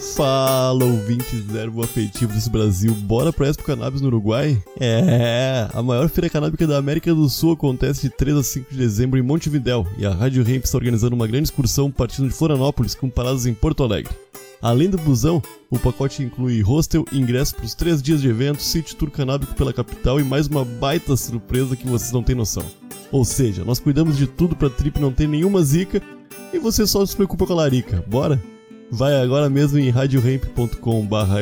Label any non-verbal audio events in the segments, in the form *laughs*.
Fala, ouvintes ervo afetivo desse Brasil. Bora pra Expo Cannabis no Uruguai? É, a maior feira canábica da América do Sul acontece de 3 a 5 de dezembro em Montevidéu e a Rádio Ramp está organizando uma grande excursão partindo de Florianópolis com paradas em Porto Alegre. Além do busão, o pacote inclui hostel, ingresso para os 3 dias de evento, sítio tour canábico pela capital e mais uma baita surpresa que vocês não têm noção. Ou seja, nós cuidamos de tudo pra trip não ter nenhuma zica e você só se preocupa com a larica. Bora? Vai agora mesmo em radioramp.com barra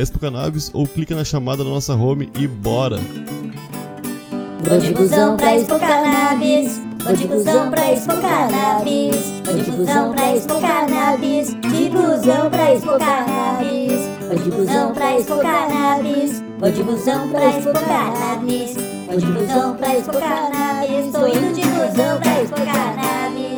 ou clica na chamada da nossa home e bora! Vou de busão pra Expo Cannabis. Vou de busão pra Expo Cannabis. Vou de busão pra Expo Cannabis. De busão pra Expo Cannabis. Vou de busão pra Expo Cannabis. Vou de busão pra Expo Cannabis. Vou de busão pra Expo Cannabis. Tô indo de busão pra Expo Cannabis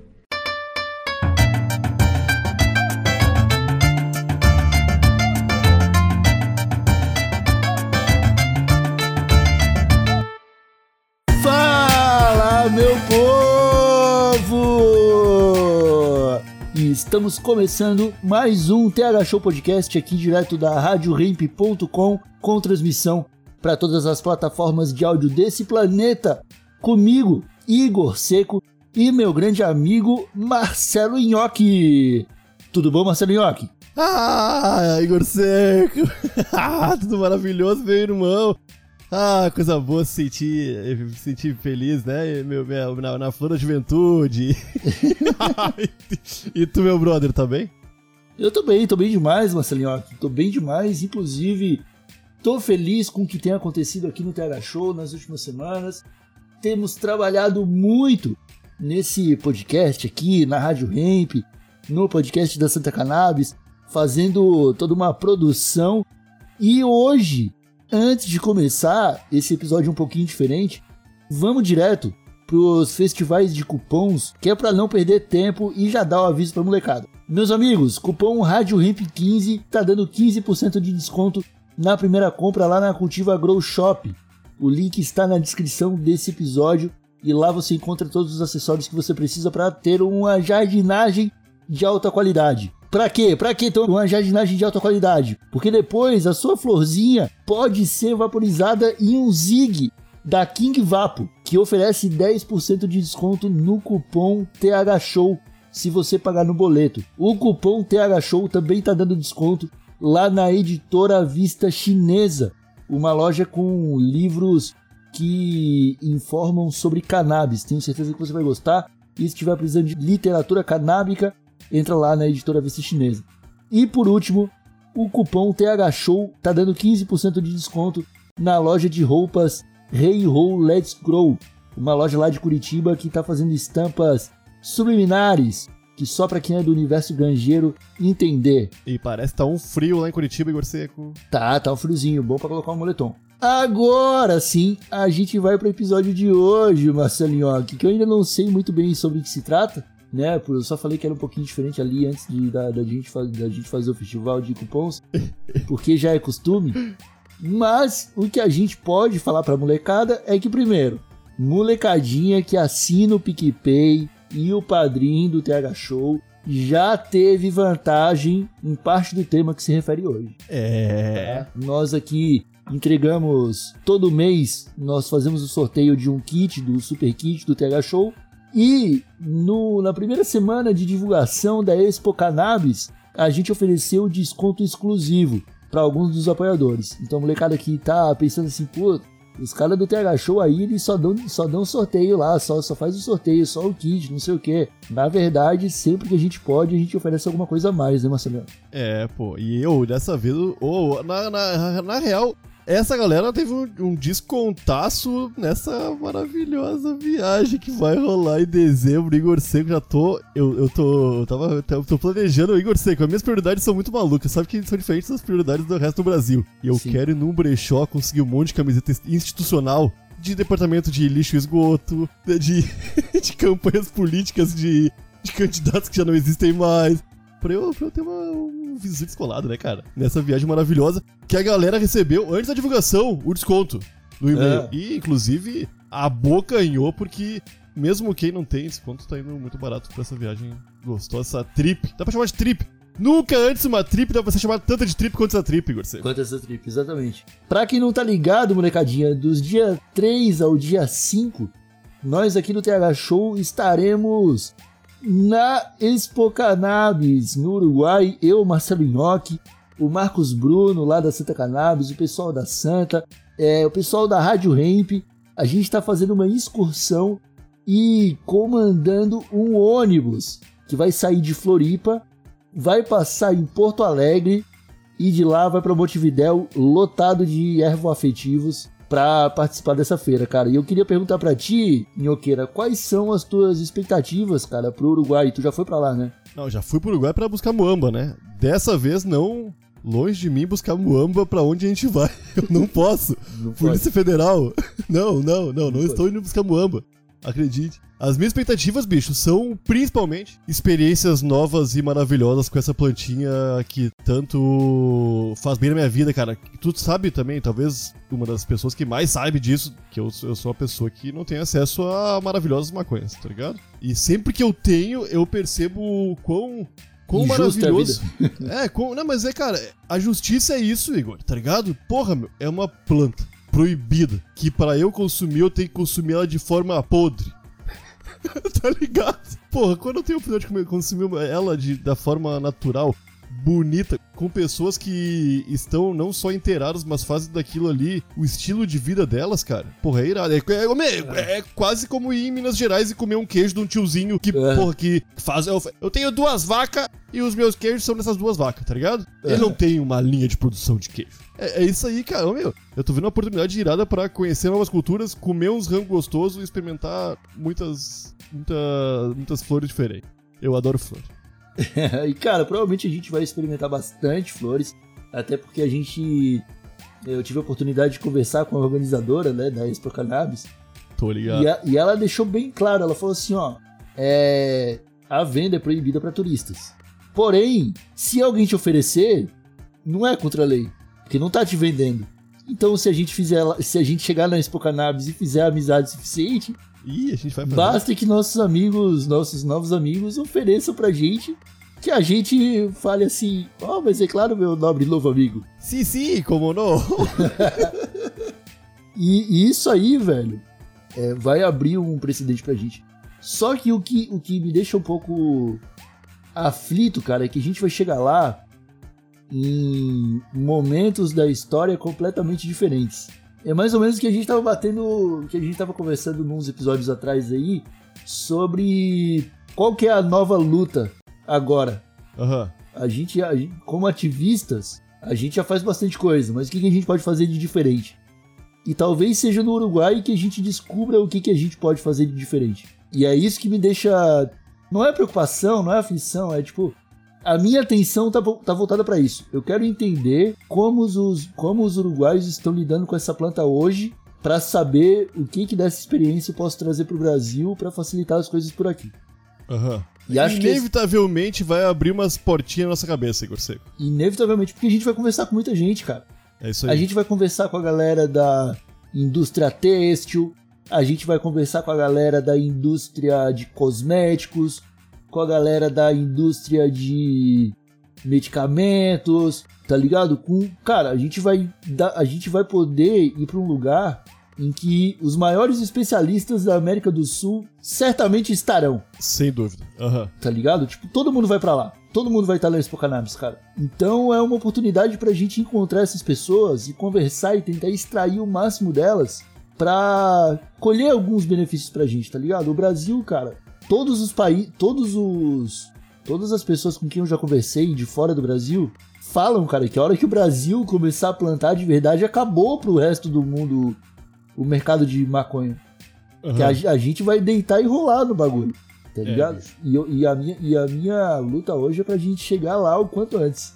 Estamos começando mais um TH Show Podcast aqui direto da RadioRamp.com com transmissão para todas as plataformas de áudio desse planeta. Comigo, Igor Seco e meu grande amigo Marcelo Nhoque. Tudo bom, Marcelo Nhoque? Ah, Igor Seco! *laughs* Ah, tudo maravilhoso, meu irmão! Ah, coisa boa se sentir, sentir feliz, né? Meu, meu, na, na flor da juventude. *laughs* e tu, meu brother, tá bem? Eu tô bem, tô bem demais, Marcelinho. Tô bem demais, inclusive tô feliz com o que tem acontecido aqui no TH Show nas últimas semanas. Temos trabalhado muito nesse podcast aqui, na Rádio Ramp, no podcast da Santa Cannabis, fazendo toda uma produção. E hoje, antes de começar esse episódio um pouquinho diferente, vamos direto pros festivais de cupons, que é para não perder tempo e já dar o aviso pra molecada. Meus amigos, cupom Rádio Ramp 15 tá dando 15% de desconto na primeira compra lá na Cultiva Grow Shop. O link está na descrição desse episódio e lá você encontra todos os acessórios que você precisa para ter uma jardinagem de alta qualidade. Pra quê? Pra que ter uma jardinagem de alta qualidade? Porque depois a sua florzinha pode ser vaporizada em um zig da King Vapo, que oferece 10% de desconto no cupom TH Show se você pagar no boleto. O cupom TH Show também tá dando desconto lá na editora Vista Chinesa, uma loja com livros que informam sobre cannabis. Tenho certeza que você vai gostar. E se estiver precisando de literatura canábica, entra lá na editora Vista Chinesa. E por último, o cupom TH Show tá dando 15% de desconto na loja de roupas Hey Ho Let's Grow, uma loja lá de Curitiba que tá fazendo estampas subliminares que só para quem é do universo granjeiro entender. E parece que tá um frio lá em Curitiba, Igor Seco. Tá, tá um friozinho, bom para colocar um moletom. Agora sim, a gente vai pro episódio de hoje, Marcelinho, que eu ainda não sei muito bem sobre o que se trata, né? Eu só falei que era um pouquinho diferente ali antes de, da, da, gente, da gente fazer o festival de cupons, *laughs* porque já é costume. Mas o que a gente pode falar pra molecada é que, primeiro, molecadinha que assina o PicPay e o padrinho do TH Show já teve vantagem em parte do tema que se refere hoje. É. Nós aqui entregamos todo mês, nós fazemos o sorteio de um kit do Super Kit do TH Show. E no, na primeira semana de divulgação da Expo Cannabis, a gente ofereceu desconto exclusivo para alguns dos apoiadores. Então, a molecada que tá pensando assim, pô, os caras do TH Show aí, eles só dão, só dão sorteio lá, só, só faz o sorteio, só o kit, não sei o que. Na verdade, sempre que a gente pode, a gente oferece alguma coisa a mais, né, Marcelo? É, pô, e eu, dessa vez, oh, na, na, na real, essa galera teve um, um descontaço nessa maravilhosa viagem que vai rolar em dezembro. Igor Seco, já tô. Eu, eu tô. Eu tava. Eu tô planejando o Igor Seco. As minhas prioridades são muito malucas, sabe que são diferentes das prioridades do resto do Brasil. E eu Sim. quero ir num brechó conseguir um monte de camiseta institucional. De departamento de lixo e esgoto, de, *laughs* de campanhas políticas de, de candidatos que já não existem mais. Pra eu, pra eu ter uma, um visu descolado, né, cara? Nessa viagem maravilhosa que a galera recebeu antes da divulgação o desconto no e-mail. É. E, inclusive, a boca ganhou porque, mesmo quem não tem desconto, tá indo muito barato pra essa viagem gostosa, essa trip. Dá pra chamar de trip. Nunca antes uma trip dá pra ser chamada tanta de trip quanto essa trip, Igor Seco. Quanto essa trip, exatamente. Pra quem não tá ligado, molecadinha, dos dia 3 ao dia 5, nós aqui no TH Show estaremos na Expo Cannabis, no Uruguai. Eu, Marcelo Nhoque, o Marcos Bruno, lá da Santa Cannabis, o pessoal da Santa, é, o pessoal da Rádio Hemp. A gente tá fazendo uma excursão e comandando um ônibus que vai sair de Floripa, vai passar em Porto Alegre e de lá vai pra Montevidéu lotado de ervoafetivos pra participar dessa feira, cara. E eu queria perguntar pra ti, Nhoqueira, quais são as tuas expectativas, cara, pro Uruguai? Tu já foi pra lá, né? Não, já fui pro Uruguai pra buscar muamba, né? Dessa vez não longe de mim buscar muamba pra onde a gente vai. *laughs* Eu não posso. Não Polícia Federal. *laughs* Não, não, não, não, pode. estou indo buscar muamba. Acredite. As minhas expectativas, bicho, são principalmente experiências novas e maravilhosas com essa plantinha que tanto faz bem na minha vida, cara. Tu sabe também, talvez uma das pessoas que mais sabe disso, que eu, eu sou uma pessoa que não tem acesso a maravilhosas maconhas, tá ligado? E sempre que eu tenho, eu percebo o quão, quão Injusta é maravilhoso. *laughs* É, com, não, mas é, cara, a justiça é isso, Igor, tá ligado? Porra, meu, é uma planta proibida, que pra eu consumir, eu tenho que consumir ela de forma podre. *laughs* tá ligado? Porra, quando eu tenho a oportunidade de consumir ela de, da forma natural, bonita, com pessoas que estão não só inteiradas, mas fazem daquilo ali o estilo de vida delas, cara. Porra, é irado. É, é- é- é quase como ir em Minas Gerais e comer um queijo de um tiozinho que, É. porra, que faz. Eu, eu tenho duas vacas e os meus queijos são dessas duas vacas, tá ligado? Ele É. não tem uma linha de produção de queijo. É, é isso aí, cara. Meu. Eu tô vendo uma oportunidade irada pra conhecer novas culturas, comer uns rangos gostosos e experimentar muitas, muita, muitas flores diferentes. Eu adoro flor. *laughs* e cara, provavelmente a gente vai experimentar bastante flores, até porque a gente. Eu tive a oportunidade de conversar com a organizadora né, da Expo Cannabis Tô ligado. e, a- e ela deixou bem claro, ela falou assim, ó, é, a venda é proibida para turistas. Porém, se alguém te oferecer, não é contra a lei, porque não tá te vendendo. Então, se a gente fizer, se a gente chegar na Expo Cannabis e fizer amizade suficiente, Ih, a gente vai basta que nossos amigos, nossos novos amigos ofereçam pra gente que a gente fale assim, ó, mas é claro, meu nobre novo amigo. Sim, sim, como não? *laughs* E, e isso aí, velho, é, vai abrir um precedente pra gente. Só que o que, o que me deixa um pouco aflito, cara, é que a gente vai chegar lá em momentos da história completamente diferentes. É mais ou menos o que a gente tava batendo, que a gente tava conversando nos episódios atrás aí, sobre qual que é a nova luta agora. Aham. A gente, a gente- como ativistas, a gente já faz bastante coisa, mas o que, que a gente pode fazer de diferente? E talvez seja no Uruguai que a gente descubra o que, que a gente pode fazer de diferente. E é isso que me deixa. Não é preocupação, não é aflição, é tipo. A minha atenção tá, tá voltada para isso. Eu quero entender como os, como os uruguaios estão lidando com essa planta hoje, para saber o que, que dessa experiência eu posso trazer pro Brasil para facilitar as coisas por aqui. Aham. E acho que esse- Inevitavelmente vai abrir umas portinhas na nossa cabeça, Igor Seco. inevitavelmente, porque a gente vai conversar com muita gente, cara. É isso aí. A gente vai conversar com a galera da indústria têxtil, a gente vai conversar com a galera da indústria de cosméticos, com a galera da indústria de medicamentos, tá ligado? Com, cara, a gente vai a gente vai poder ir para um lugar em que os maiores especialistas da América do Sul certamente estarão Sem dúvida. Aham. tá ligado? Tipo, todo mundo vai pra lá. Todo mundo vai estar na Expo Cannabis, cara. Então é uma oportunidade pra gente encontrar essas pessoas e conversar e tentar extrair o máximo delas pra colher alguns benefícios pra gente, tá ligado? O Brasil, cara, todos os países, todos os todas as pessoas com quem eu já conversei de fora do Brasil falam, cara, que a hora que o Brasil começar a plantar de verdade, acabou pro resto do mundo o mercado de maconha. Que a, a gente vai deitar e rolar no bagulho, tá ligado? bicho. e, eu- e a minha, e a minha luta hoje é pra gente chegar lá o quanto antes.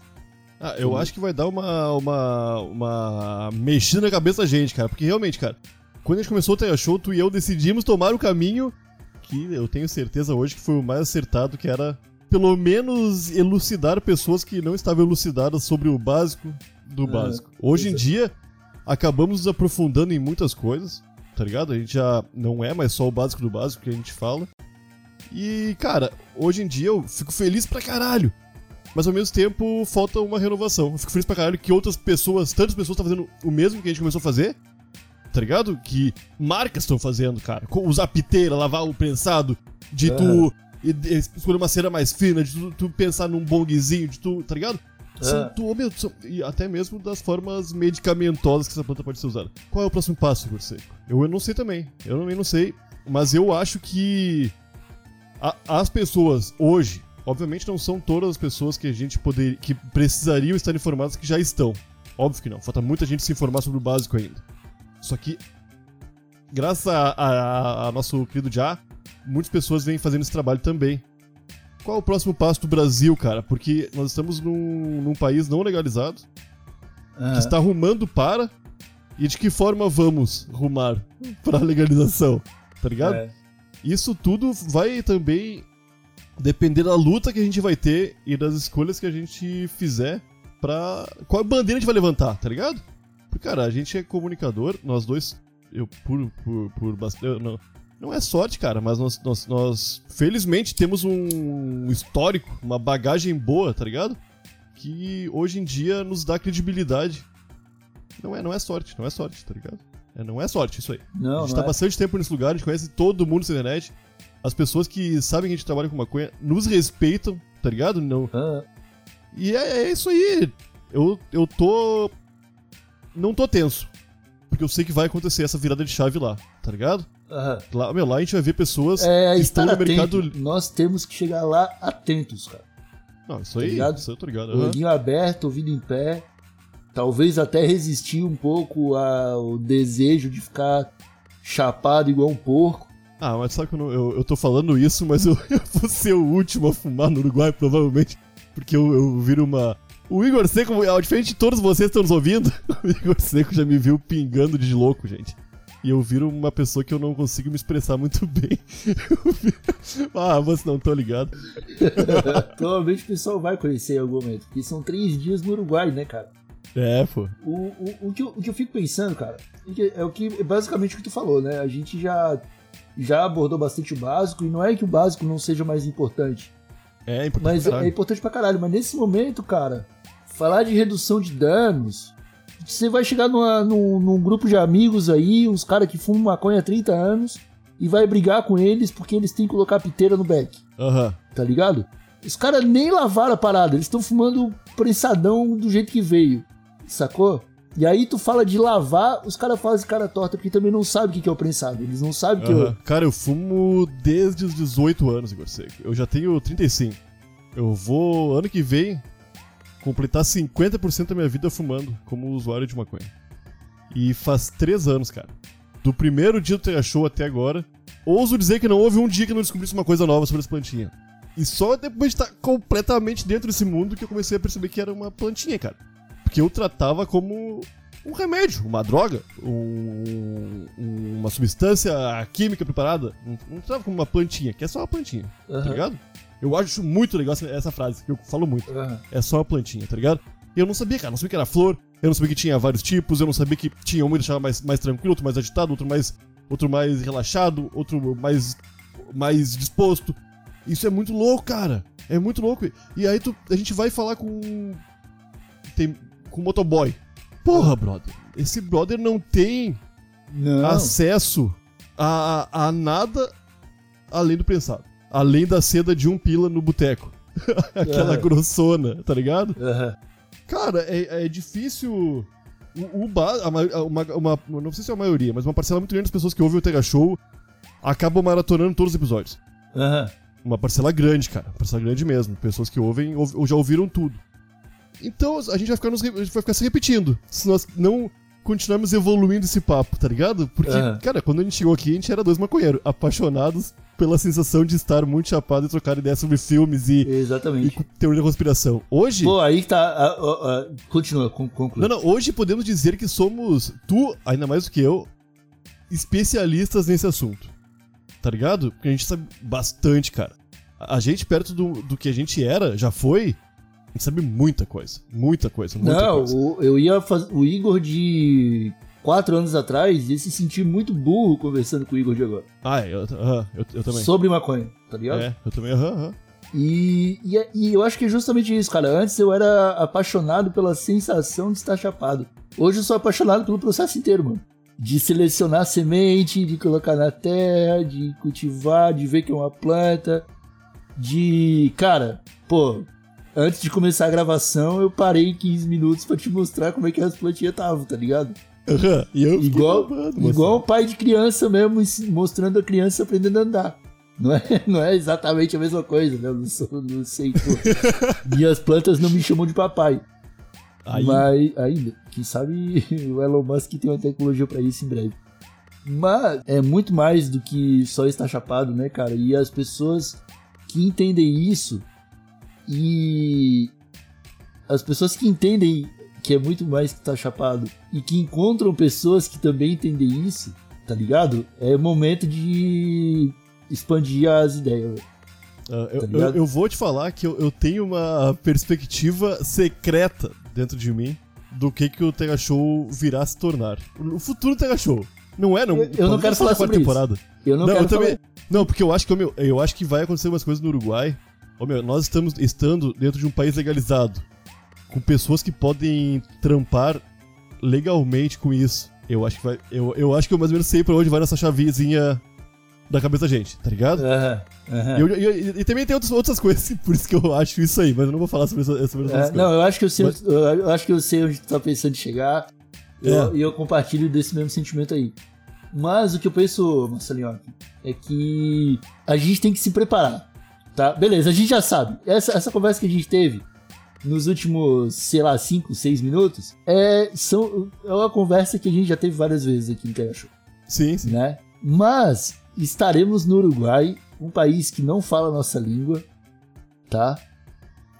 Ah, eu acho que vai dar uma, uma, uma mexida na cabeça da gente, cara. Porque realmente, cara, quando a gente começou o Tega Show, tu e eu decidimos tomar o caminho que eu tenho certeza hoje que foi o mais acertado, que era pelo menos elucidar pessoas que não estavam elucidadas sobre o básico do É, básico. Hoje em é. dia, acabamos nos aprofundando em muitas coisas, tá ligado? A gente já não é mais só o básico do básico que a gente fala. E, cara, hoje em dia eu fico feliz pra caralho. Mas ao mesmo tempo falta uma renovação. Eu fico feliz pra caralho que outras pessoas, tantas pessoas estão fazendo o mesmo que a gente começou a fazer. Tá ligado? Que marcas estão fazendo, cara. Usar piteira, lavar o prensado, de tu e- e escolher uma cera mais fina, de tu, tu pensar num bongzinho, de tu, tá ligado? São, É. tu- ô, meu, são- e até mesmo das formas medicamentosas que essa planta pode ser usada. Qual é o próximo passo, Seco? Eu, eu não sei também. Eu também não sei. Mas eu acho que a- as pessoas hoje, obviamente não são todas as pessoas que a gente poderia, que precisariam estar informadas que já estão. Óbvio que não. Falta muita gente se informar sobre o básico ainda. Só que, graças a, a- a nosso querido Já, muitas pessoas vêm fazendo esse trabalho também. Qual é o próximo passo do Brasil, cara? Porque nós estamos num, num país não legalizado, que está rumando para. E de que forma vamos rumar *laughs* para legalização? Tá ligado? É. Isso tudo vai também depender da luta que a gente vai ter e das escolhas que a gente fizer pra. Qual bandeira a gente vai levantar, tá ligado? Cara, a gente é comunicador, nós dois, eu por. por, por bastante. Não, não é sorte, cara, mas nós, nós, nós felizmente temos um histórico, uma bagagem boa, tá ligado? Que hoje em dia nos dá credibilidade. Não é, não é sorte, não é sorte, tá ligado? É, não é sorte, isso aí. Não, a gente não tá é. bastante tempo nesse lugar, a gente conhece todo mundo na internet. As pessoas que sabem que a gente trabalha com maconha nos respeitam, tá ligado? Não. Ah, E é, é isso aí. Eu, eu tô. Não tô tenso. Porque eu sei que vai acontecer essa virada de chave lá, tá ligado? aham. Lá, meu, lá a gente vai ver pessoas É, que estão estar no mercado. atento. Nós temos que chegar lá atentos, cara. Não, isso Tá aí. ligado? Isso aí eu tô ligado. aham. Olhinho aberto, ouvido em pé. Talvez até resistir um pouco ao desejo de ficar chapado igual um porco. Ah, mas sabe que eu, não, eu, eu tô falando isso, mas eu, *laughs* eu vou ser o último a fumar no Uruguai, provavelmente. Porque eu, eu viro uma. O Igor Seco, ao diferente de todos vocês que estão nos ouvindo, *laughs* o Igor Seco já me viu pingando de louco, gente. E eu viro uma pessoa que eu não consigo me expressar muito *laughs* bem. Ah, você não tô ligado. *laughs* Provavelmente o pessoal vai conhecer em algum momento. Porque são três dias no Uruguai, né, cara? É, pô. O, o, o, que, eu, o que eu fico pensando, cara, é é o que basicamente o que tu falou, né? A gente já, já abordou bastante o básico, e não é que o básico não seja mais importante. É importante. Mas pra é, é importante pra caralho. Mas nesse momento, cara, falar de redução de danos. Você vai chegar numa- num, num grupo de amigos aí, uns caras que fumam maconha há 30 anos, e vai brigar com eles porque eles têm que colocar piteira no beck, Aham. tá ligado? Os caras nem lavaram a parada, eles estão fumando prensadão do jeito que veio, sacou? E aí tu fala de lavar, os caras fazem cara torta porque também não sabem o que que é o prensado. Eles não sabem que é o- Aham. Cara, eu fumo desde os 18 anos, Igor Seco. Eu já tenho 35. Eu vou, ano que vem, completar 50% da minha vida fumando como usuário de maconha. E faz 3 anos, cara. Do primeiro dia do Terra Show até agora, ouso dizer que não houve um dia que eu não descobrisse uma coisa nova sobre essa plantinha. E só depois de estar completamente dentro desse mundo que eu comecei a perceber que era uma plantinha, cara. Porque eu tratava como um remédio, uma droga, um- um- uma substância química preparada. Não, não tratava como uma plantinha, que é só uma plantinha, tá Aham. ligado? Eu acho muito legal essa, essa frase, que eu falo muito. Aham. É só uma plantinha, tá ligado? E eu não sabia, cara, não sabia que era flor, eu não sabia que tinha vários tipos, eu não sabia que tinha um que deixava mais, mais tranquilo, outro mais agitado, outro mais, outro mais relaxado, outro mais, mais disposto. Isso é muito louco, cara. É muito louco. E aí tu, a gente vai falar com. Tem, com o motoboy. Porra, brother. Esse brother não tem Não. acesso a, a nada além do prensado. Além da seda de um pila no boteco. *laughs* Aquela É. grossona, tá ligado? Aham. Cara, é, é difícil. O, o ba- a ma- a- uma, uma- não sei se é a maioria, mas uma parcela muito grande das pessoas que ouvem o Tega Show acabam maratonando todos os episódios. Aham. Uma parcela grande, cara. Parcela grande mesmo. Pessoas que ouvem ou, ou já ouviram tudo. Então a gente vai ficar, nos, re- a gente vai ficar se repetindo. Se nós não continuarmos evoluindo esse papo, tá ligado? Porque, Aham. cara, quando a gente chegou aqui, a gente era dois maconheiros, apaixonados pela sensação de estar muito chapado e trocar ideias sobre filmes e, e Exatamente. co- teoria da conspiração. Hoje. Pô, aí que tá. a- a- a- continua, con- conclui. Não, não, hoje podemos dizer que somos, tu, ainda mais do que eu, especialistas nesse assunto. Tá ligado? Porque a gente sabe bastante, cara. A gente, perto do, do que a gente era, já foi, gente sabe muita coisa. Muita coisa, muita Não, coisa. o, eu ia fazer. O Igor de quatro anos atrás ia se sentir muito burro conversando com o Igor de agora. Ah, eu, aham, eu, eu também. Sobre maconha, tá ligado? É, eu também, aham, aham. E, e, é- e eu acho que é justamente isso, cara. Antes eu era apaixonado pela sensação de estar chapado. Hoje eu sou apaixonado pelo processo inteiro, mano. De selecionar a semente, de colocar na terra, de cultivar, de ver que é uma planta. De. Cara, pô, antes de começar a gravação eu parei 15 minutos pra te mostrar como é que as plantinhas estavam, tá ligado? Aham, E eu Igual, babando, igual um pai de criança mesmo, mostrando a criança aprendendo a andar. Não é, *laughs* não é exatamente a mesma coisa, né? Eu não, sou, não sei, pô. Minhas *laughs* plantas não me chamam de papai. Aí, Mas ainda, quem sabe *laughs* o Elon Musk tem uma tecnologia pra isso em breve. Mas é muito mais do que só estar chapado, né, cara? E as pessoas que entendem isso e as pessoas que entendem que é muito mais que estar chapado e que encontram pessoas que também entendem isso, tá ligado? É momento de expandir as ideias. ah, eu, tá eu, eu vou te falar que eu, eu tenho uma perspectiva secreta dentro de mim do que, que o Tega Show virá se tornar. O futuro Tega Show. Não é, não. Eu- eu não quero falar sobre isso. temporada. Eu não, Não, quero eu também. falar- Não, porque eu acho que, meu, eu acho que vai acontecer umas coisas no Uruguai. Ô, meu, nós estamos estando dentro de um país legalizado, com pessoas que podem trampar legalmente com isso. Eu acho que vai. Eu, eu acho que eu mais ou menos sei pra onde vai nessa chavezinha da cabeça da gente, tá ligado? Aham. E, eu- e- também tem outras, outras coisas, *laughs* por isso que eu acho isso aí, mas eu não vou falar sobre, essa, sobre essas É, coisas. não, eu acho que eu sei, Mas- eu, acho que eu sei onde tu tá pensando em chegar. E É. eu, e eu compartilho desse mesmo sentimento aí. Mas o que eu penso, Marcelinho, é que a gente tem que se preparar. Tá? Beleza, a gente já sabe. Essa, essa conversa que a gente teve nos últimos, sei lá, 5, 6 minutos, é, são, é uma conversa que a gente já teve várias vezes aqui no Show Sim, sim. né? Mas estaremos no Uruguai, um país que não fala a nossa língua, tá?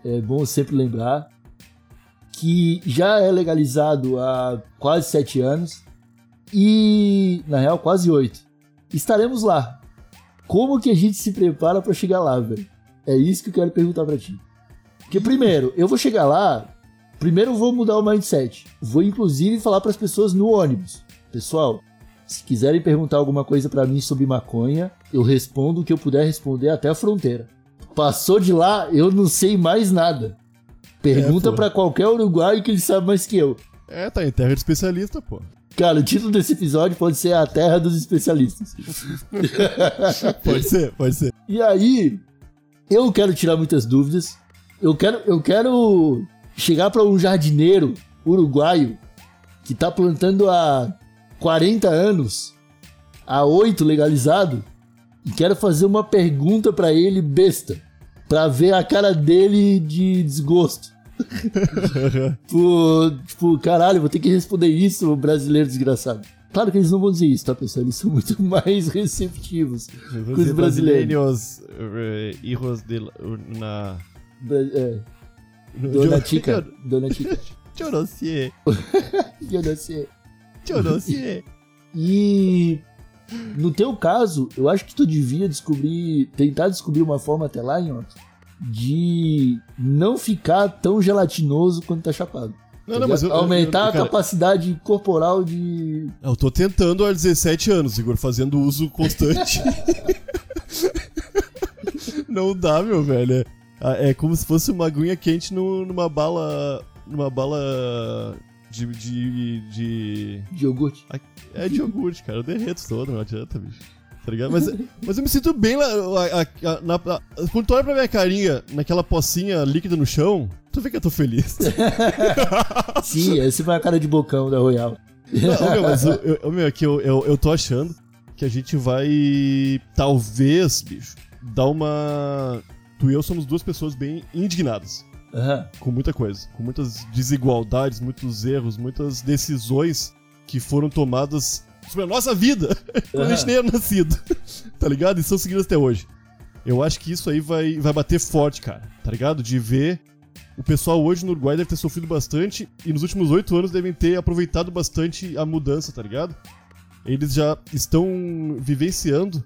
É bom sempre lembrar que já é legalizado há quase sete anos e, na real, quase oito. Estaremos lá. Como que a gente se prepara pra chegar lá, velho? É isso que eu quero perguntar pra ti. Porque primeiro, eu vou chegar lá, primeiro eu vou mudar o mindset. Vou inclusive falar pras pessoas no ônibus. Pessoal, se quiserem perguntar alguma coisa pra mim sobre maconha, eu respondo o que eu puder responder até a fronteira. Passou de lá, eu não sei mais nada. Pergunta É, pô. pra qualquer uruguaio que ele sabe mais que eu. É, tá em terra de especialista, pô. Cara, o título desse episódio pode ser A Terra dos Especialistas. *laughs* Pode ser, pode ser. E aí, eu quero tirar muitas dúvidas. Eu quero, eu quero chegar pra um jardineiro uruguaio que tá plantando há 40 anos, há 8 legalizado, e quero fazer uma pergunta pra ele besta, pra ver a cara dele de desgosto. *laughs* tipo, tipo, caralho, vou ter que responder isso, brasileiro desgraçado. Claro que eles não vão dizer isso, tá, pessoal? Eles são muito *laughs* mais receptivos com os brasileiros. brasileiros, eh, hijos de la- na... É, Dona Tica. Dona Tica. Eu não sei, Eu não sei. eu não sei. E no teu caso, eu acho que tu devia descobrir, tentar descobrir uma forma até lá, Nhoque, de não ficar tão gelatinoso quando tá chapado. Não, não, mas eu, Aumentar eu, a cara, capacidade corporal de. eu tô tentando há 17 anos, Igor, fazendo uso constante. *laughs* não dá, meu velho. É, é como se fosse uma aguinha quente no- numa bala. numa bala. de. de. de de iogurte. é de iogurte, cara. Eu derreto todo, não adianta, bicho. Tá ligado? Mas, mas eu me sinto bem lá. a- a- na- a- quando tu olha pra minha carinha naquela pocinha líquida no chão, tu vê que eu tô feliz. *laughs* Sim, essa foi a cara de bocão da Royal. Não, meu, mas eu, eu, meu, aqui eu, eu, eu tô achando que a gente vai, talvez, bicho, dá uma. Tu e eu somos duas pessoas bem indignadas Aham. com muita coisa, com muitas desigualdades, muitos erros, muitas decisões que foram tomadas sobre a nossa vida *laughs* quando a gente nem era nascido, *laughs* tá ligado? E são seguidas até hoje. Eu acho que isso aí vai, vai bater forte, cara, tá ligado? De ver o pessoal hoje no Uruguai deve ter sofrido bastante e nos últimos oito anos devem ter aproveitado bastante a mudança, tá ligado? Eles já estão vivenciando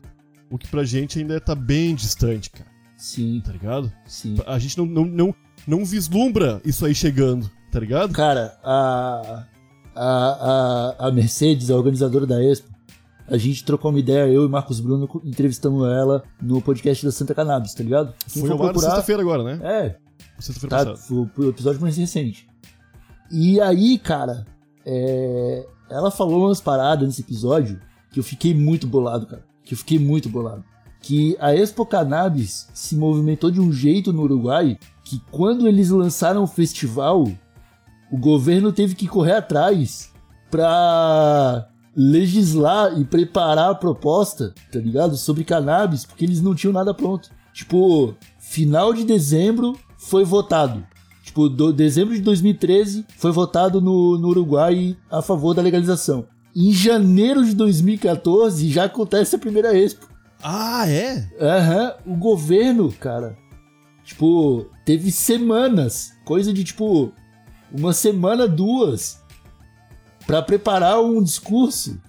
o que pra gente ainda tá bem distante, cara, Sim, tá ligado? sim. A gente não, não, não, não vislumbra isso aí chegando, tá ligado? Cara, a, a, a, a Mercedes, a organizadora da Expo, a gente trocou uma ideia, eu e Marcos Bruno, entrevistando ela no podcast da Santa Cannabis, tá ligado? Quem Foi procurar- sexta-feira agora, né? É, Sexta-feira tá, passada. foi o episódio mais recente. E aí, cara, é, ela falou umas paradas nesse episódio que eu fiquei muito bolado, cara. Que eu fiquei muito bolado. Que a Expo Cannabis se movimentou de um jeito no Uruguai que quando eles lançaram o festival, o governo teve que correr atrás pra legislar e preparar a proposta, tá ligado? Sobre cannabis, porque eles não tinham nada pronto. Tipo, final de dezembro foi votado. Tipo, do, dezembro de 2013 foi votado no, no Uruguai a favor da legalização. Em janeiro de 2014 já acontece a primeira expo. Ah, é? Aham, o governo, cara, tipo, teve semanas, coisa de tipo, uma semana, duas, pra preparar um discurso,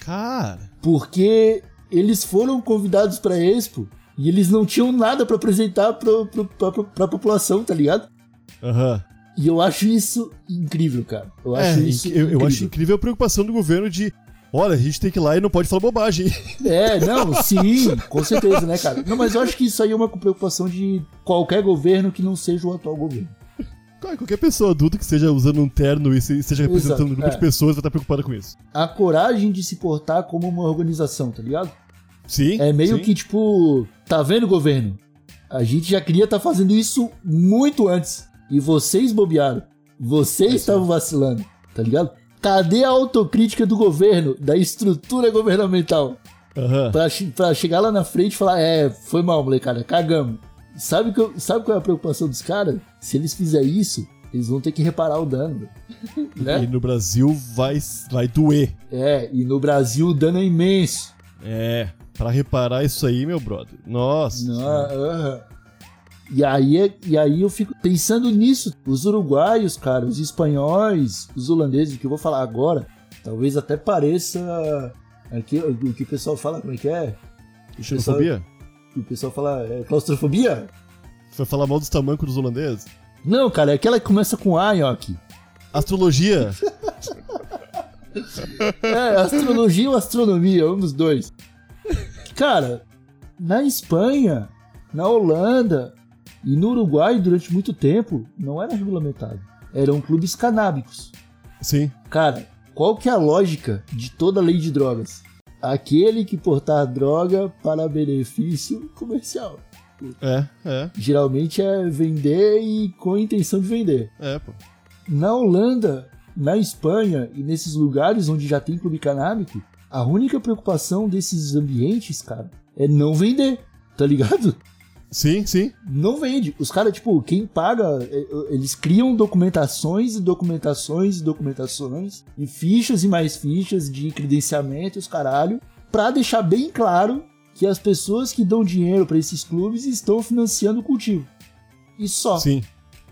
Cara. porque eles foram convidados pra Expo e eles não tinham nada pra apresentar pro, pro, pra, pra população, tá ligado? Aham. E eu acho isso incrível, cara. Eu É, acho isso eu, eu incrível. acho incrível a preocupação do governo de. Olha, a gente tem que ir lá e não pode falar bobagem. *laughs* É, não, sim, com certeza, né, cara? Não, mas eu acho que isso aí é uma preocupação de qualquer governo que não seja o atual governo. Cara, Qualquer pessoa adulta que esteja usando um terno e esteja representando um Exato, grupo é. de pessoas vai estar preocupada com isso. A coragem de se portar como uma organização, tá ligado? Sim. É meio sim. que tipo, tá vendo, governo? A gente já queria estar fazendo isso muito antes. E vocês bobearam. Vocês estavam vacilando, tá ligado? Cadê a autocrítica do governo, da estrutura governamental? Aham. Pra, pra chegar lá na frente e falar, é, foi mal, molecada, cagamos. Sabe, que eu- sabe qual é a preocupação dos caras? Se eles fizerem isso, eles vão ter que reparar o dano. *laughs* E né? no Brasil vai, vai doer. É, e no Brasil o dano é imenso. É. Pra reparar isso aí, meu brother. Nossa. Não, aham. E aí, é- e aí eu fico pensando nisso. Os uruguaios, cara, os espanhóis, os holandeses, o que eu vou falar agora, talvez até pareça aqui, o que o pessoal fala, como é que é? Xenofobia? O pessoal fala é, claustrofobia? Vai falar mal dos tamancos dos holandeses? Não, cara, é aquela que começa com A, Nhoque. Astrologia? *laughs* É, astrologia ou astronomia, um dos dois. Cara, na Espanha, na Holanda e no Uruguai, durante muito tempo, não era regulamentado. Eram clubes canábicos. Sim. Cara, qual que é a lógica de toda lei de drogas? Aquele que portar droga para benefício comercial. É, é, Geralmente é vender e com a intenção de vender. é, pô. Na Holanda, na Espanha e nesses lugares onde já tem clube canábico, a única preocupação desses ambientes, cara, é não vender, tá ligado? Sim, sim. Não vende. Os caras, tipo, quem paga, é, eles criam documentações e documentações e documentações e fichas e mais fichas de credenciamento os caralho, pra deixar bem claro que as pessoas que dão dinheiro pra esses clubes estão financiando o cultivo. E só, Sim.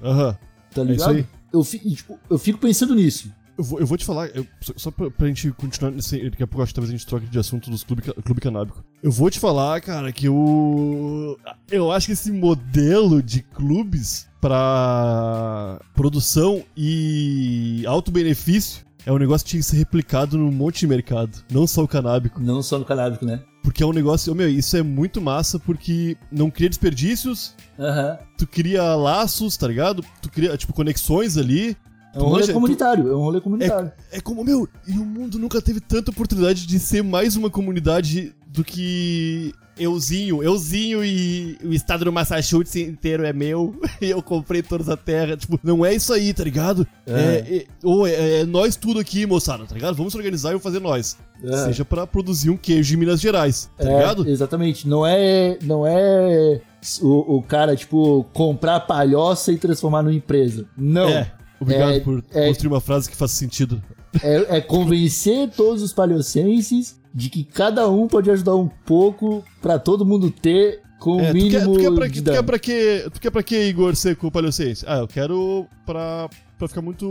Aham. tá é isso ligado? aí. eu, fi- e, tipo, eu fico pensando nisso. Eu vou, eu vou te falar, eu- só, só pra, pra gente continuar nesse. Daqui a pouco acho que talvez a gente troque de assunto dos clube, ca- clube canábico. Eu vou te falar, cara, que eu. Eu acho que esse modelo de clubes pra produção e alto benefício é um negócio que tinha que ser replicado num monte de mercado. Não só o canábico. Não só no canábico, né? Porque é um negócio. Meu, isso é muito massa porque não cria desperdícios, Aham. tu cria laços, tá ligado? Tu cria, tipo, conexões ali. É um rolê manja- comunitário, é um rolê comunitário. É como, meu, e o mundo nunca teve tanta oportunidade de ser mais uma comunidade do que euzinho, euzinho e o estado do Massachusetts inteiro é meu *laughs* e eu comprei toda a terra. Tipo, não é isso aí, tá ligado? É, é, ou é, é nós tudo aqui, moçada, tá ligado? Vamos se organizar e vamos fazer nós. É. Seja pra produzir um queijo de Minas Gerais, tá É, ligado? Exatamente. Não é, não é o, o cara, tipo, comprar palhoça e transformar numa empresa. Não. É. Obrigado É, por é- construir uma frase que faça sentido. É, é convencer todos os palhocenses de que cada um pode ajudar um pouco pra todo mundo ter com o É, tu, quer, mínimo tu, quer pra, que- tu quer pra que, tu quer pra que, Igor, ser com o Paliocense? Ah, eu quero pra, pra ficar muito...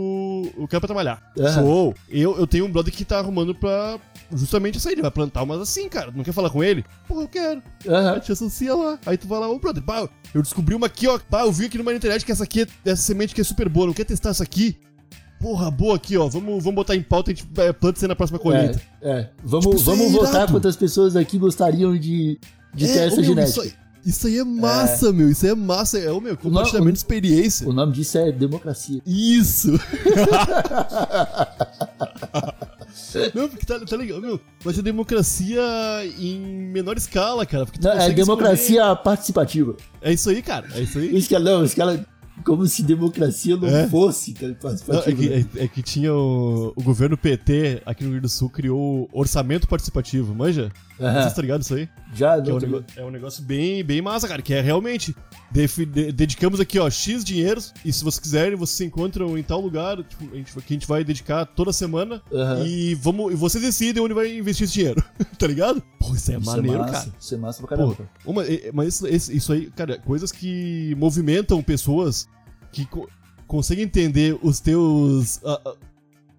Eu quero pra trabalhar. Aham. Show! Eu, eu tenho um brother que tá arrumando pra justamente isso aí. Ele vai plantar umas assim, cara. Não quer falar com ele? Porra, eu quero. Aí Aham. te associa lá. Aí tu vai lá, ô brother, pá, eu descobri uma aqui, ó. Pá, eu vi aqui numa internet que essa aqui, é- essa semente aqui é super boa. Não quer testar essa aqui? Porra, boa aqui, ó. Vamos, vamos botar em pauta e a gente é, planta isso aí na próxima colheita. É, é. Vamos, Tipo, aí vamos é votar quantas pessoas aqui gostariam de, de ter É, essa ô, meu, genética. Isso aí, isso aí é massa, meu. Isso aí é massa. É o meu compartilhamento de experiência. O nome disso é democracia. Isso! *laughs* Não, porque tá, tá legal, meu. Vai ser democracia em menor escala, cara. Porque Não, é democracia participativa. escolher. É isso aí, cara. É isso aí. Isso que é, não, isso que ela. Como se democracia não É. fosse cara, Não, é, participativa. que, né? é- é que tinha o, o governo PT aqui no Rio Grande do Sul criou orçamento participativo, manja? Aham. Vocês tá ligado isso aí? Já, Que é, um nego- é um negócio bem, bem massa, cara. Que é realmente. de- dedicamos aqui, ó, X dinheiros. E se vocês quiserem, vocês se encontram em tal lugar. Tipo, a gente, que a gente vai dedicar toda semana. Aham. E vamos. E vocês decidem onde vai investir esse dinheiro. *laughs* tá ligado? Pô, isso é Isso maneiro, é massa, cara. Isso é massa pra caramba. Pô, uma- é- mas isso, isso aí, cara, coisas que movimentam pessoas que co- conseguem entender os teus. a- a-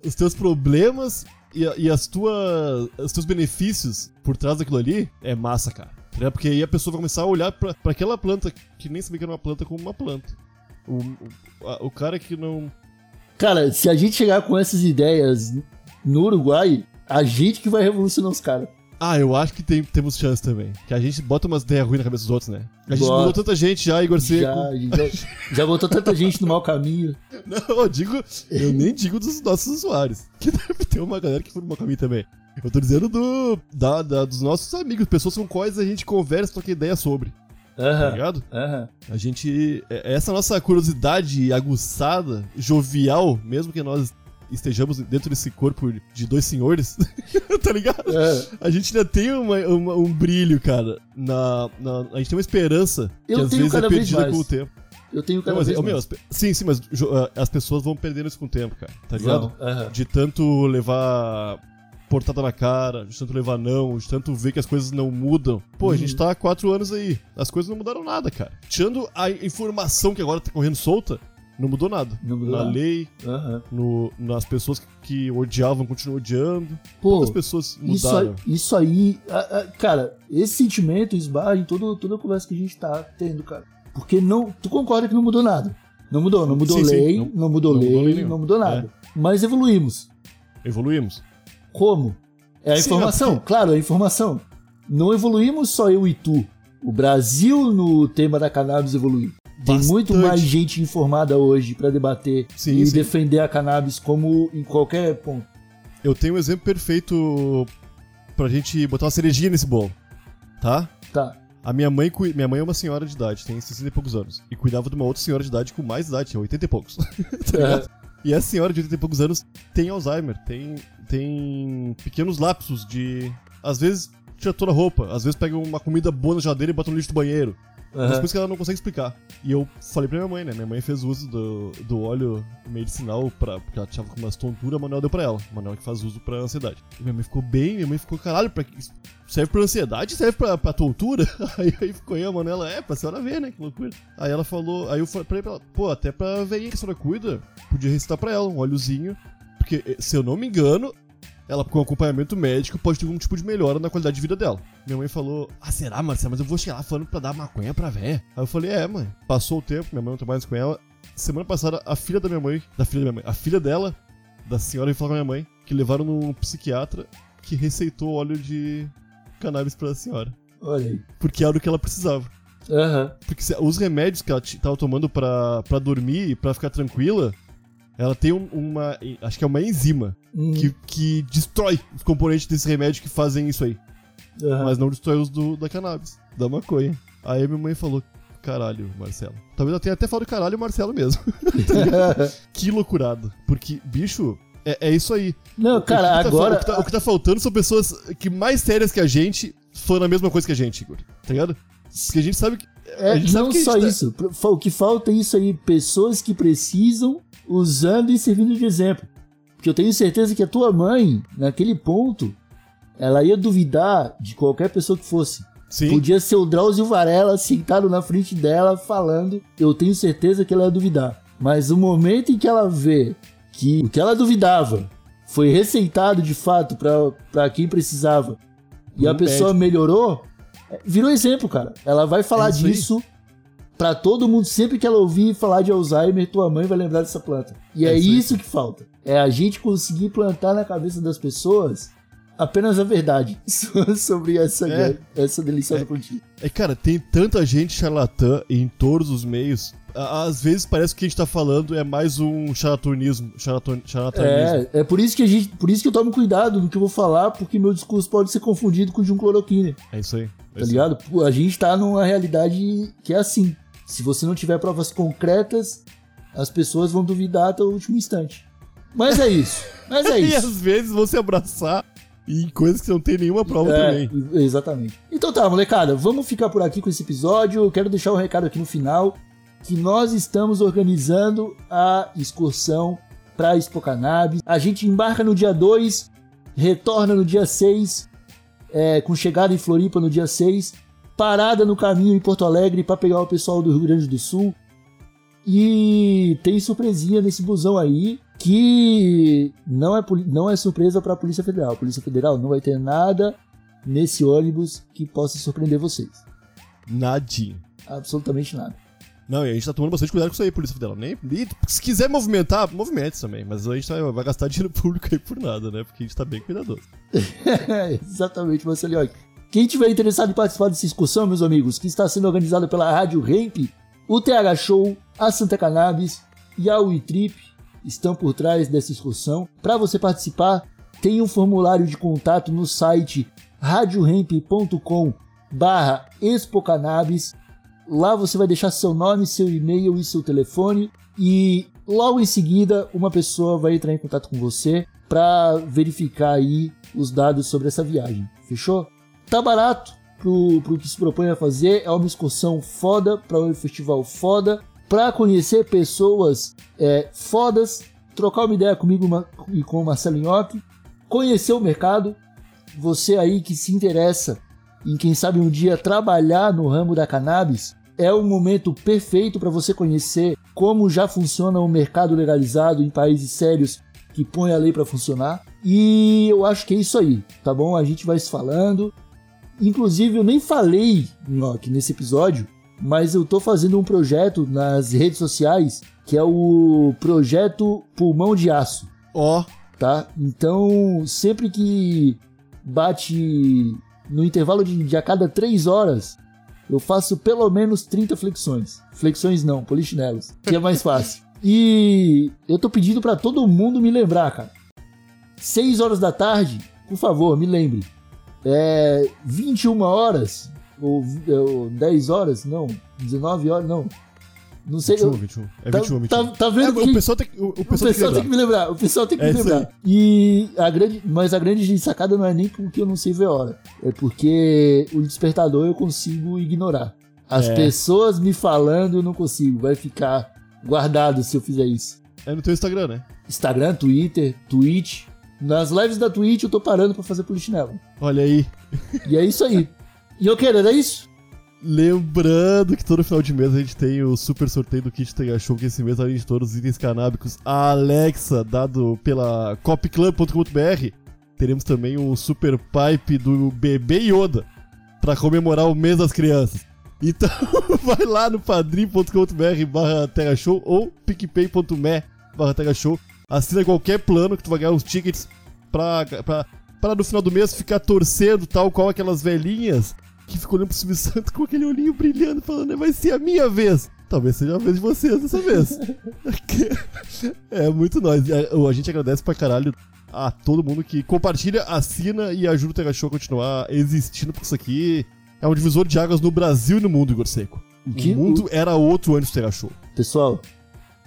os teus problemas e, e as tuas. os teus benefícios por trás daquilo ali é massa, cara. Entendeu? Porque aí a pessoa vai começar a olhar pra aquela planta que nem sabia que era uma planta como uma planta. O, o, a- o cara que não. Cara, se a gente chegar com essas ideias no Uruguai, a gente que vai revolucionar os caras. Ah, eu acho que tem- temos chance também. Que a gente bota umas ideias ruins na cabeça dos outros, né? A gente Bota. mudou tanta gente já, Igor Seco. Já, já, já botou tanta gente no mau caminho. *laughs* Não, eu digo, eu nem digo dos nossos usuários. *laughs* Que deve ter uma galera que for no meu caminho também. Eu tô dizendo do, da, da- dos nossos amigos, pessoas com quais a gente conversa, troca ideia sobre, tá Aham, ligado? aham. A gente. é- Essa nossa curiosidade aguçada, jovial, mesmo que nós estejamos dentro desse corpo de dois senhores, *laughs* tá ligado? É. A gente ainda tem uma- uma- um brilho, cara. Na, na- a gente tem uma esperança Eu que às tenho vezes é vez perdida mais. com o tempo. Eu tenho Não, cada mas, vez ô, meu, as sim, sim, mas ah, as pessoas vão perdendo isso com o tempo, cara. Tá ligado? Aham. De tanto levar portada na cara, de tanto levar não, de tanto ver que as coisas não mudam. Pô, a gente tá há quatro anos aí. As coisas não mudaram nada, cara. Tirando a informação que agora tá correndo solta, não mudou nada. Não mudou Na nada. lei, no, nas pessoas que, odiavam, continuam odiando. Pô, Quantas pessoas isso aí, mudaram? isso aí a- a- cara, esse sentimento esbarra em todo, toda a conversa que a gente tá tendo, cara. Porque não, tu concorda que não mudou nada. Não mudou, não mudou Sim, sim, lei, não- não, mudou não lei, mudou lei não mudou nada. Mas evoluímos. Evoluímos. Como? É a Sim, informação, é claro, é a informação. Não evoluímos só eu e tu. O Brasil no tema da cannabis evoluiu. Tem muito mais gente informada hoje pra debater Sim, e sim. defender a cannabis como em qualquer ponto. Eu tenho um exemplo perfeito pra gente botar uma cerejinha nesse bolo. Tá? Tá. A minha mãe, minha mãe é uma senhora de idade, tem 60 e poucos anos. E cuidava de uma outra senhora de idade com mais idade, tinha 80 e poucos. *laughs* tá ligado? E essa senhora de 80 e poucos anos tem Alzheimer, tem, tem pequenos lapsos de. Às vezes tira toda a roupa, às vezes pega uma comida boa na geladeira e bota no lixo do banheiro. Aham. coisas que ela não consegue explicar. E eu falei pra minha mãe, né? Minha mãe fez uso do, do óleo medicinal pra, porque ela tava com umas tonturas, a Manuel deu pra ela. A Manuel que faz uso pra ansiedade. E minha mãe ficou bem, minha mãe ficou, caralho, pra, serve pra ansiedade? Serve pra, pra tontura? *laughs* Aí, aí ficou eu, a Manuela, é, pra senhora ver, né? Que loucura. Aí ela falou, aí eu falei pra ela, pô, até pra veinha que a senhora cuida, podia recitar pra ela um óleozinho. Porque, eh, se eu não me engano, ela com acompanhamento médico pode ter algum tipo de melhora na qualidade de vida dela. Minha mãe falou: Ah, será, Marcelo? Mas eu vou chegar lá falando pra dar maconha pra véia. Aí eu falei: É, mãe. Passou o tempo, minha mãe não trabalha mais com ela. Semana passada, a filha da minha mãe, da filha da minha mãe, a filha dela, da senhora, veio falar com a minha mãe que levaram num psiquiatra que receitou óleo de cannabis pra senhora. Olha aí. Porque era o que ela precisava. Aham. Porque os remédios que ela tava tomando pra, pra dormir e pra ficar tranquila, ela tem um- uma. Acho que é uma enzima Hum. que, que destrói os componentes desse remédio que fazem isso aí. Aham. mas não destrói o uso do, da cannabis, da maconha. Aí minha mãe falou, caralho, Marcelo. Talvez eu tenha até falado caralho Marcelo mesmo. *laughs* que loucurado. Porque, bicho, é, é isso aí. Não, cara, o que tá, agora. O que, tá, o que tá faltando são pessoas que mais sérias que a gente falando a mesma coisa que a gente, Igor. Tá ligado? Porque a gente sabe que. É, gente sabe não que a gente só tá- isso. O que falta é isso aí. Pessoas que precisam usando e servindo de exemplo. Porque eu tenho certeza que a tua mãe, naquele ponto, ela ia duvidar de qualquer pessoa que fosse. Sim. Podia ser o Drauzio Varela sentado na frente dela falando. Eu tenho certeza que ela ia duvidar. Mas o momento em que ela vê que o que ela duvidava foi receitado de fato pra quem precisava e a Um pessoa melhorou, é, virou exemplo, cara. Ela vai falar É isso aí. Pra todo mundo. Sempre que ela ouvir falar de Alzheimer, tua mãe vai lembrar dessa planta. E é, É isso que falta. É a gente conseguir plantar na cabeça das pessoas apenas a verdade *laughs* sobre essa, É. essa deliciosa É. plantinha. É, cara, tem tanta gente charlatã em todos os meios. Às vezes parece que o que a gente tá falando é mais um charlatanismo. Charlatan, charlatanismo. É, é por isso que a gente, por isso que eu tomo cuidado no que eu vou falar, porque meu discurso pode ser confundido com o de um cloroquina, É, isso aí. É tá isso ligado? A gente tá numa realidade que é assim. Se você não tiver provas concretas, as pessoas vão duvidar até o último instante. Mas é isso. Mas é *laughs* E isso. às vezes se abraçar em coisas que não tem nenhuma prova É, também. exatamente. Então tá, molecada, vamos ficar por aqui com esse episódio. Eu quero deixar um recado aqui no final que nós estamos organizando a excursão para Expo Cannabis. A gente embarca no dia 2, retorna no dia 6, é, com chegada em Floripa no dia 6, parada no caminho em Porto Alegre para pegar o pessoal do Rio Grande do Sul. E tem surpresinha nesse busão aí que não é, não é surpresa para a Polícia Federal. A Polícia Federal não vai ter nada nesse ônibus que possa surpreender vocês. Nadinho. Absolutamente nada. Não, e a gente tá tomando bastante cuidado com isso aí, Polícia Federal. Nem, e se quiser movimentar, movimente também. Mas a gente vai, vai gastar *laughs* dinheiro público aí por nada, né? Porque a gente tá bem cuidadoso. *laughs* Exatamente, Marcelo. Quem tiver interessado em participar dessa excursão, meus amigos, que está sendo organizada pela Rádio Ramp, o TH Show, a Santa Cannabis e a WeTrip estão por trás dessa excursão. Para você participar, tem um formulário de contato no site radioramp.com barra expocannabis. Lá você vai deixar seu nome, seu e-mail e seu telefone e logo em seguida uma pessoa vai entrar em contato com você para verificar aí os dados sobre essa viagem. Fechou? Tá barato pro, pro que se propõe a fazer, é uma excursão foda para um festival foda, para conhecer pessoas é, fodas, trocar uma ideia comigo e com o Marcelo Nhoque, conhecer o mercado, você aí que se interessa em quem sabe um dia trabalhar no ramo da cannabis, é o momento perfeito para você conhecer como já funciona o mercado legalizado em países sérios que põe a lei para funcionar. E eu acho que é isso aí, tá bom? A gente vai se falando. Inclusive, eu nem falei Nhoque, nesse episódio, mas eu tô fazendo um projeto nas redes sociais que é o projeto Pulmão de Aço Ó, tá? Então, sempre que bate no intervalo de, de a cada 3 horas, eu faço pelo menos 30 flexões. Flexões não, polichinelos, que é mais fácil. *laughs* E eu tô pedindo pra todo mundo me lembrar, cara. 6 horas da tarde, por favor, me lembre. É 21 horas ou, vi- ou 10 horas, não, 19 horas, não. Não sei, 21, eu- 21. É tá, 21, 21. tá, tá vendo É, que o pessoal tem, que- o, o o pessoal pessoal, tem que tem que me lembrar. O pessoal tem que É me lembrar. E a grande, mas a grande sacada não é nem porque eu não sei ver a hora. É porque o despertador eu consigo ignorar. As É. pessoas me falando eu não consigo. Vai ficar guardado se eu fizer isso. É no teu Instagram, né? Instagram, Twitter, Twitch. Nas lives da Twitch eu tô parando pra fazer polichinelo. Olha aí. E é isso aí. E eu quero, era isso? Lembrando que todo final de mês a gente tem o super sorteio do kit Show, que esse mês, além de todos os itens canábicos, a Alexa, dado pela copclub.com.br, teremos também o super pipe do bebê Yoda, pra comemorar o mês das crianças. Então, *laughs* vai lá no padrim.com.br barra Show ou picpay.me barra Show, Assina qualquer plano que tu vai ganhar os tickets pra, pra, pra no final do mês ficar torcendo, tal qual aquelas velhinhas que ficam olhando pro Silvio Santos com aquele olhinho brilhando, falando, é, vai ser a minha vez. Talvez seja a vez de vocês dessa vez. *laughs* é muito nós. É, a gente agradece pra caralho a todo mundo que compartilha, assina e ajuda o Tega Show a continuar existindo, porque isso aqui é um divisor de águas no Brasil e no mundo, Igor Seco. Que... O mundo era outro antes do Tega Show. Pessoal,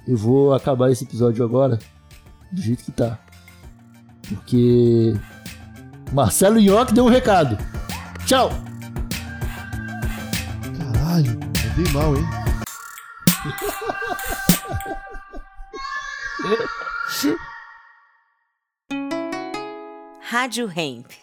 eu vou acabar esse episódio agora do jeito que tá. Porque Marcelo Nhoque deu um recado. Tchau! Caralho, mandei mal, hein? Rádio Hemp.